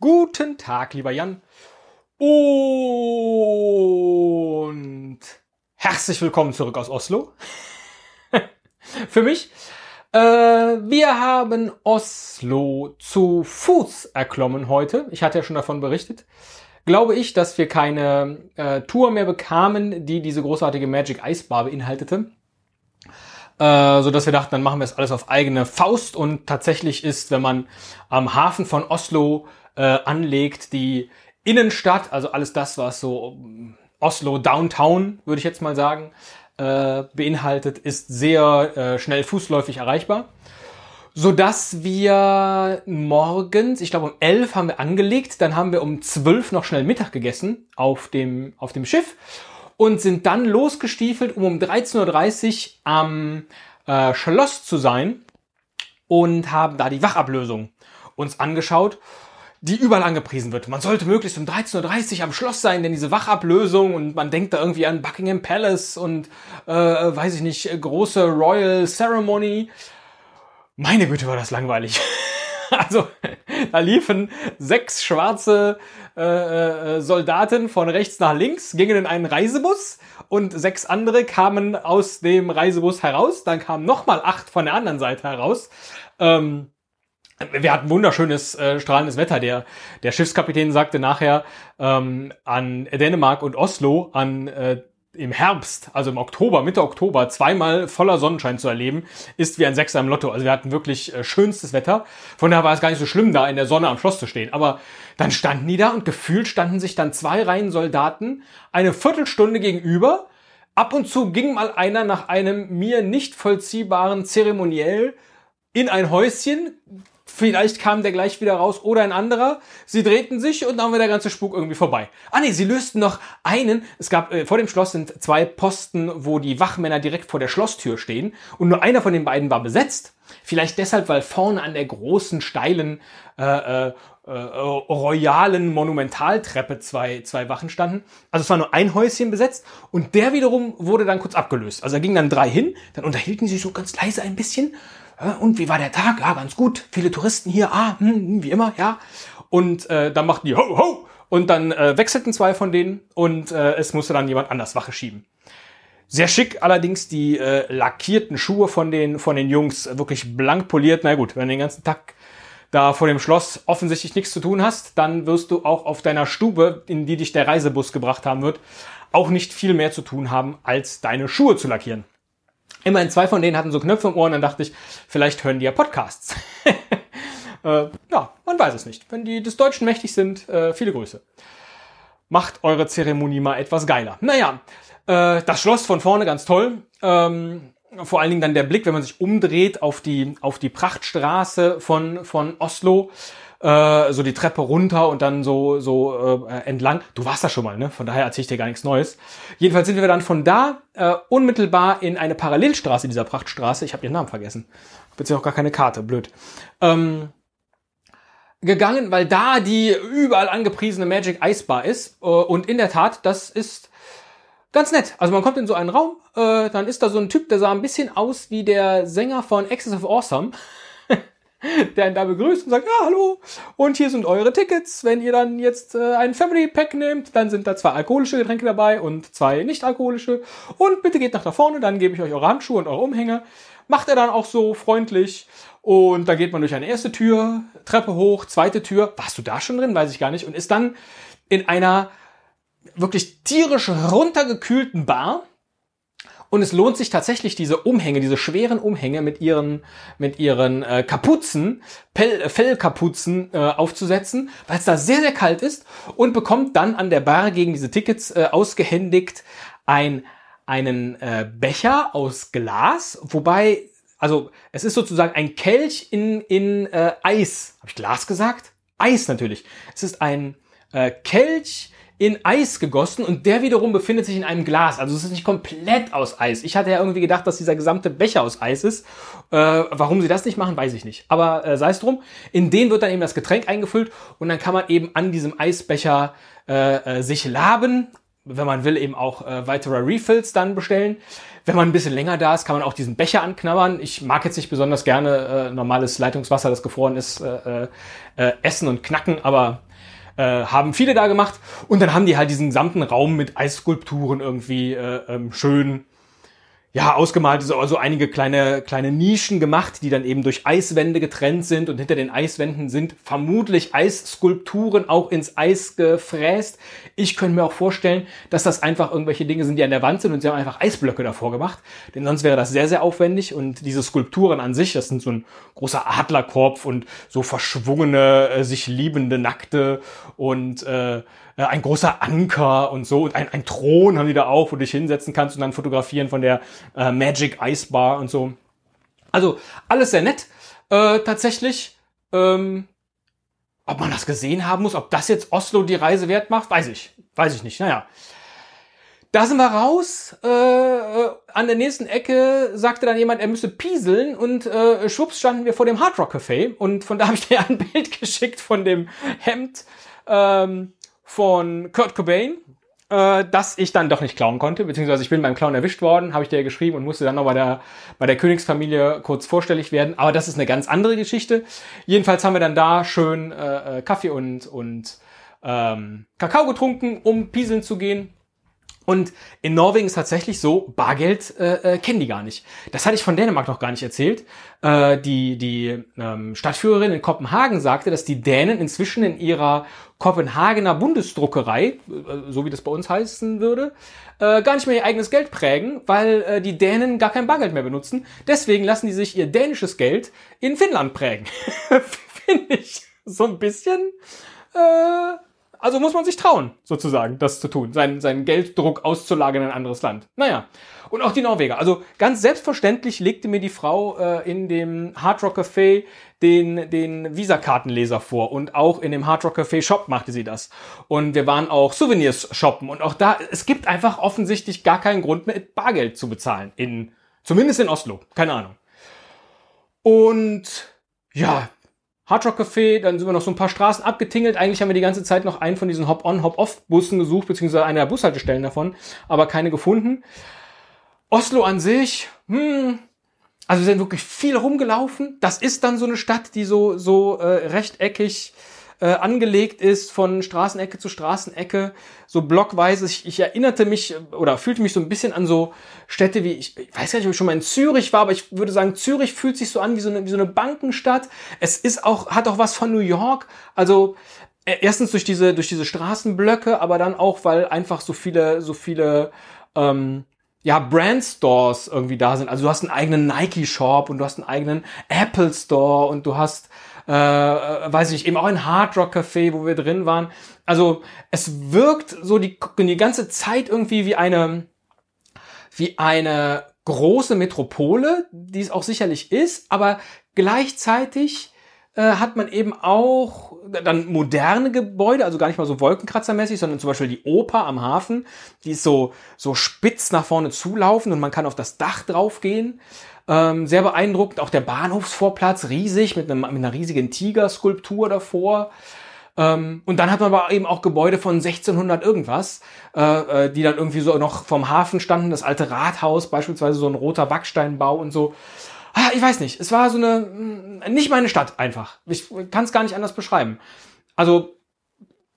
Guten Tag, lieber Jan. Und herzlich willkommen zurück aus Oslo. Für mich. Äh, wir haben Oslo zu Fuß erklommen heute. Ich hatte ja schon davon berichtet. Glaube ich, dass wir keine äh, Tour mehr bekamen, die diese großartige Magic Eisbar beinhaltete. Äh, so dass wir dachten, dann machen wir es alles auf eigene Faust und tatsächlich ist, wenn man am Hafen von Oslo äh, anlegt, die Innenstadt, also alles das, was so mm, Oslo Downtown, würde ich jetzt mal sagen, äh, beinhaltet, ist sehr äh, schnell fußläufig erreichbar. So dass wir morgens, ich glaube um 11 haben wir angelegt, dann haben wir um 12 noch schnell Mittag gegessen auf dem, auf dem Schiff und sind dann losgestiefelt, um um 13.30 Uhr am äh, Schloss zu sein und haben da die Wachablösung uns angeschaut, die überall angepriesen wird. Man sollte möglichst um 13.30 Uhr am Schloss sein, denn diese Wachablösung und man denkt da irgendwie an Buckingham Palace und äh, weiß ich nicht, große Royal Ceremony. Meine Güte, war das langweilig. also da liefen sechs schwarze äh, äh, Soldaten von rechts nach links, gingen in einen Reisebus und sechs andere kamen aus dem Reisebus heraus. Dann kamen nochmal acht von der anderen Seite heraus. Ähm, wir hatten wunderschönes, äh, strahlendes Wetter. Der, der Schiffskapitän sagte nachher ähm, an Dänemark und Oslo, an äh, im Herbst, also im Oktober, Mitte Oktober, zweimal voller Sonnenschein zu erleben, ist wie ein Sechser im Lotto. Also wir hatten wirklich äh, schönstes Wetter. Von daher war es gar nicht so schlimm, da in der Sonne am Schloss zu stehen. Aber dann standen die da und gefühlt standen sich dann zwei Reihen Soldaten eine Viertelstunde gegenüber. Ab und zu ging mal einer nach einem mir nicht vollziehbaren Zeremoniell in ein Häuschen, Vielleicht kam der gleich wieder raus oder ein anderer. Sie drehten sich und dann war der ganze Spuk irgendwie vorbei. Ah nee, sie lösten noch einen. Es gab äh, vor dem Schloss sind zwei Posten, wo die Wachmänner direkt vor der Schlosstür stehen und nur einer von den beiden war besetzt. Vielleicht deshalb, weil vorne an der großen steilen äh, äh, äh, royalen Monumentaltreppe zwei, zwei Wachen standen. Also es war nur ein Häuschen besetzt und der wiederum wurde dann kurz abgelöst. Also da gingen dann drei hin, dann unterhielten sie sich so ganz leise ein bisschen und wie war der Tag? Ja, ganz gut. Viele Touristen hier. Ah, hm, hm, wie immer, ja. Und äh, dann machten die ho, ho. Und dann äh, wechselten zwei von denen und äh, es musste dann jemand anders Wache schieben. Sehr schick allerdings die äh, lackierten Schuhe von den, von den Jungs, wirklich blank poliert. Na gut, wenn du den ganzen Tag da vor dem Schloss offensichtlich nichts zu tun hast, dann wirst du auch auf deiner Stube, in die dich der Reisebus gebracht haben wird, auch nicht viel mehr zu tun haben, als deine Schuhe zu lackieren. Immerhin zwei von denen hatten so Knöpfe im Ohr und dann dachte ich, vielleicht hören die ja Podcasts. äh, ja, man weiß es nicht. Wenn die des Deutschen mächtig sind, äh, viele Grüße. Macht eure Zeremonie mal etwas geiler. Naja, äh, das Schloss von vorne ganz toll. Ähm, vor allen Dingen dann der Blick, wenn man sich umdreht auf die, auf die Prachtstraße von, von Oslo äh, so die Treppe runter und dann so, so äh, entlang. Du warst da schon mal, ne? Von daher erzähle ich dir gar nichts Neues. Jedenfalls sind wir dann von da äh, unmittelbar in eine Parallelstraße dieser Prachtstraße. Ich habe ihren Namen vergessen. Beziehungsweise auch gar keine Karte, blöd. Ähm, gegangen, weil da die überall angepriesene Magic Ice Bar ist. Äh, und in der Tat, das ist ganz nett. Also man kommt in so einen Raum, äh, dann ist da so ein Typ, der sah ein bisschen aus wie der Sänger von Access of Awesome der ihn da begrüßt und sagt, ja, hallo, und hier sind eure Tickets. Wenn ihr dann jetzt äh, ein Family Pack nehmt, dann sind da zwei alkoholische Getränke dabei und zwei nicht alkoholische. Und bitte geht nach da vorne, dann gebe ich euch eure Handschuhe und eure Umhänge. Macht er dann auch so freundlich. Und da geht man durch eine erste Tür, Treppe hoch, zweite Tür. Warst du da schon drin? Weiß ich gar nicht. Und ist dann in einer wirklich tierisch runtergekühlten Bar und es lohnt sich tatsächlich, diese Umhänge, diese schweren Umhänge mit ihren, mit ihren äh, Kapuzen, Pell, Fellkapuzen äh, aufzusetzen, weil es da sehr, sehr kalt ist und bekommt dann an der Bar gegen diese Tickets äh, ausgehändigt ein, einen äh, Becher aus Glas, wobei, also es ist sozusagen ein Kelch in, in äh, Eis. Habe ich Glas gesagt? Eis natürlich. Es ist ein äh, Kelch in Eis gegossen und der wiederum befindet sich in einem Glas. Also es ist nicht komplett aus Eis. Ich hatte ja irgendwie gedacht, dass dieser gesamte Becher aus Eis ist. Äh, warum sie das nicht machen, weiß ich nicht. Aber äh, sei es drum. In den wird dann eben das Getränk eingefüllt und dann kann man eben an diesem Eisbecher äh, äh, sich laben. Wenn man will, eben auch äh, weitere Refills dann bestellen. wenn man ein bisschen länger da ist, kann man auch diesen Becher anknabbern. Ich mag jetzt nicht besonders gerne äh, normales Leitungswasser, das gefroren ist, äh, äh, essen und knacken, aber äh, haben viele da gemacht. Und dann haben die halt diesen gesamten Raum mit Eisskulpturen irgendwie äh, ähm, schön ja, ausgemalt, so also einige kleine, kleine Nischen gemacht, die dann eben durch Eiswände getrennt sind und hinter den Eiswänden sind vermutlich Eisskulpturen auch ins Eis gefräst. Ich könnte mir auch vorstellen, dass das einfach irgendwelche Dinge sind, die an der Wand sind und sie haben einfach Eisblöcke davor gemacht, denn sonst wäre das sehr, sehr aufwendig und diese Skulpturen an sich, das sind so ein großer Adlerkorb und so verschwungene, äh, sich liebende Nackte und äh, äh, ein großer Anker und so und ein, ein Thron haben die da auch, wo du dich hinsetzen kannst und dann fotografieren von der äh, Magic Ice Bar und so. Also alles sehr nett. Äh, tatsächlich, ähm, ob man das gesehen haben muss, ob das jetzt Oslo die Reise wert macht, weiß ich. Weiß ich nicht. Naja. Da sind wir raus. Äh, äh, an der nächsten Ecke sagte dann jemand, er müsse pieseln und äh, schwupps standen wir vor dem Hard Rock Café und von da habe ich dir ein Bild geschickt von dem Hemd. Ähm, von Kurt Cobain, äh, das ich dann doch nicht klauen konnte, beziehungsweise ich bin beim Clown erwischt worden, habe ich dir geschrieben und musste dann noch bei der, bei der Königsfamilie kurz vorstellig werden. Aber das ist eine ganz andere Geschichte. Jedenfalls haben wir dann da schön äh, äh Kaffee und, und ähm, Kakao getrunken, um pieseln zu gehen. Und in Norwegen ist tatsächlich so, Bargeld äh, äh, kennen die gar nicht. Das hatte ich von Dänemark noch gar nicht erzählt. Äh, die die ähm, Stadtführerin in Kopenhagen sagte, dass die Dänen inzwischen in ihrer Kopenhagener Bundesdruckerei, äh, so wie das bei uns heißen würde, äh, gar nicht mehr ihr eigenes Geld prägen, weil äh, die Dänen gar kein Bargeld mehr benutzen. Deswegen lassen die sich ihr dänisches Geld in Finnland prägen. Finde ich so ein bisschen... Äh, also muss man sich trauen, sozusagen, das zu tun, seinen, seinen Gelddruck auszulagern in ein anderes Land. Naja, und auch die Norweger. Also ganz selbstverständlich legte mir die Frau äh, in dem Hard Rock Café den, den Visakartenleser vor und auch in dem Hard Rock Café Shop machte sie das. Und wir waren auch Souvenirs shoppen und auch da, es gibt einfach offensichtlich gar keinen Grund mehr, Bargeld zu bezahlen. In, zumindest in Oslo. Keine Ahnung. Und ja, Hard Rock Café, dann sind wir noch so ein paar Straßen abgetingelt. Eigentlich haben wir die ganze Zeit noch einen von diesen Hop-on, Hop-off-Bussen gesucht, beziehungsweise eine der Bushaltestellen davon, aber keine gefunden. Oslo an sich, hm, also wir sind wirklich viel rumgelaufen. Das ist dann so eine Stadt, die so, so äh, rechteckig äh, angelegt ist von Straßenecke zu Straßenecke, so blockweise. Ich, ich erinnerte mich oder fühlte mich so ein bisschen an so Städte wie, ich, ich weiß gar nicht, ob ich schon mal in Zürich war, aber ich würde sagen, Zürich fühlt sich so an wie so eine, wie so eine Bankenstadt. Es ist auch, hat auch was von New York. Also äh, erstens durch diese, durch diese Straßenblöcke, aber dann auch, weil einfach so viele, so viele, ähm, ja, Brand Stores irgendwie da sind. Also du hast einen eigenen Nike Shop und du hast einen eigenen Apple Store und du hast äh, äh, weiß ich, eben auch ein Hard Rock Café, wo wir drin waren. Also es wirkt so die, die ganze Zeit irgendwie wie eine, wie eine große Metropole, die es auch sicherlich ist, aber gleichzeitig äh, hat man eben auch dann moderne Gebäude, also gar nicht mal so wolkenkratzermäßig, sondern zum Beispiel die Oper am Hafen, die ist so, so spitz nach vorne zulaufen und man kann auf das Dach draufgehen. Ähm, sehr beeindruckend. Auch der Bahnhofsvorplatz riesig mit, einem, mit einer riesigen Tigerskulptur davor. Ähm, und dann hat man aber eben auch Gebäude von 1600 irgendwas, äh, äh, die dann irgendwie so noch vom Hafen standen. Das alte Rathaus beispielsweise, so ein roter Backsteinbau und so. Ah, ich weiß nicht. Es war so eine, mm, nicht meine Stadt einfach. Ich kann es gar nicht anders beschreiben. Also,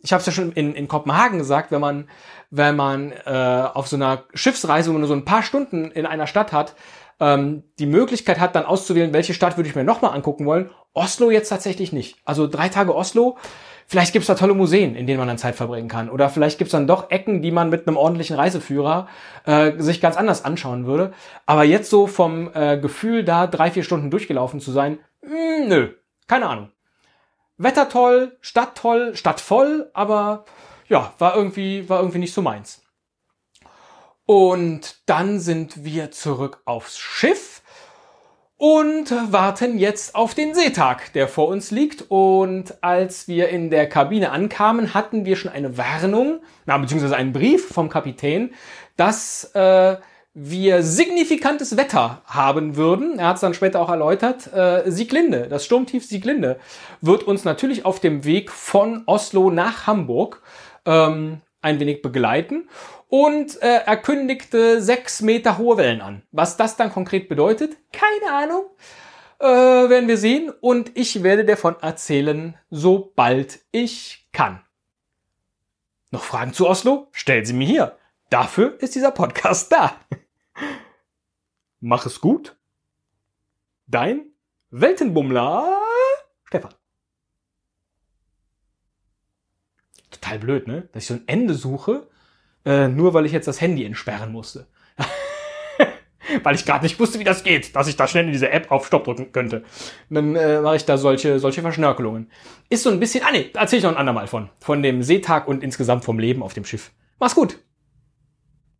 ich habe es ja schon in, in Kopenhagen gesagt, wenn man, wenn man äh, auf so einer Schiffsreise, wo man nur so ein paar Stunden in einer Stadt hat, ähm, die Möglichkeit hat, dann auszuwählen, welche Stadt würde ich mir nochmal angucken wollen. Oslo jetzt tatsächlich nicht. Also drei Tage Oslo. Vielleicht gibt's da tolle Museen, in denen man dann Zeit verbringen kann. Oder vielleicht gibt's dann doch Ecken, die man mit einem ordentlichen Reiseführer äh, sich ganz anders anschauen würde. Aber jetzt so vom äh, Gefühl, da drei, vier Stunden durchgelaufen zu sein, mh, hm, nö, keine Ahnung. Wetter toll, Stadt toll, Stadt voll, aber ja, war irgendwie, war irgendwie nicht so meins. Und dann sind wir zurück aufs Schiff und warten jetzt auf den Seetag, der vor uns liegt. Und als wir in der Kabine ankamen, hatten wir schon eine Warnung, na, beziehungsweise einen Brief vom Kapitän, dass äh, wir signifikantes Wetter haben würden. Er hat es dann später auch erläutert. Äh, Sieglinde, das Sturmtief Sieglinde, wird uns natürlich auf dem Weg von Oslo nach Hamburg ähm, ein wenig begleiten und äh, er kündigte sechs Meter hohe Wellen an. Was das dann konkret bedeutet, keine Ahnung. Äh, werden wir sehen und ich werde davon erzählen, sobald ich kann. Noch Fragen zu Oslo? Stellen Sie mir hier. Dafür ist dieser Podcast da. Mach es gut. Dein Weltenbummler Stefan. Total blöd, ne? Dass ich so ein Ende suche, äh, nur weil ich jetzt das Handy entsperren musste. weil ich gerade nicht wusste, wie das geht, dass ich da schnell in diese App auf Stopp drücken könnte. Dann äh, mache ich da solche, solche Verschnörkelungen. Ist so ein bisschen, ah nee, erzähle ich noch ein andermal von. Von dem Seetag und insgesamt vom Leben auf dem Schiff. Mach's gut!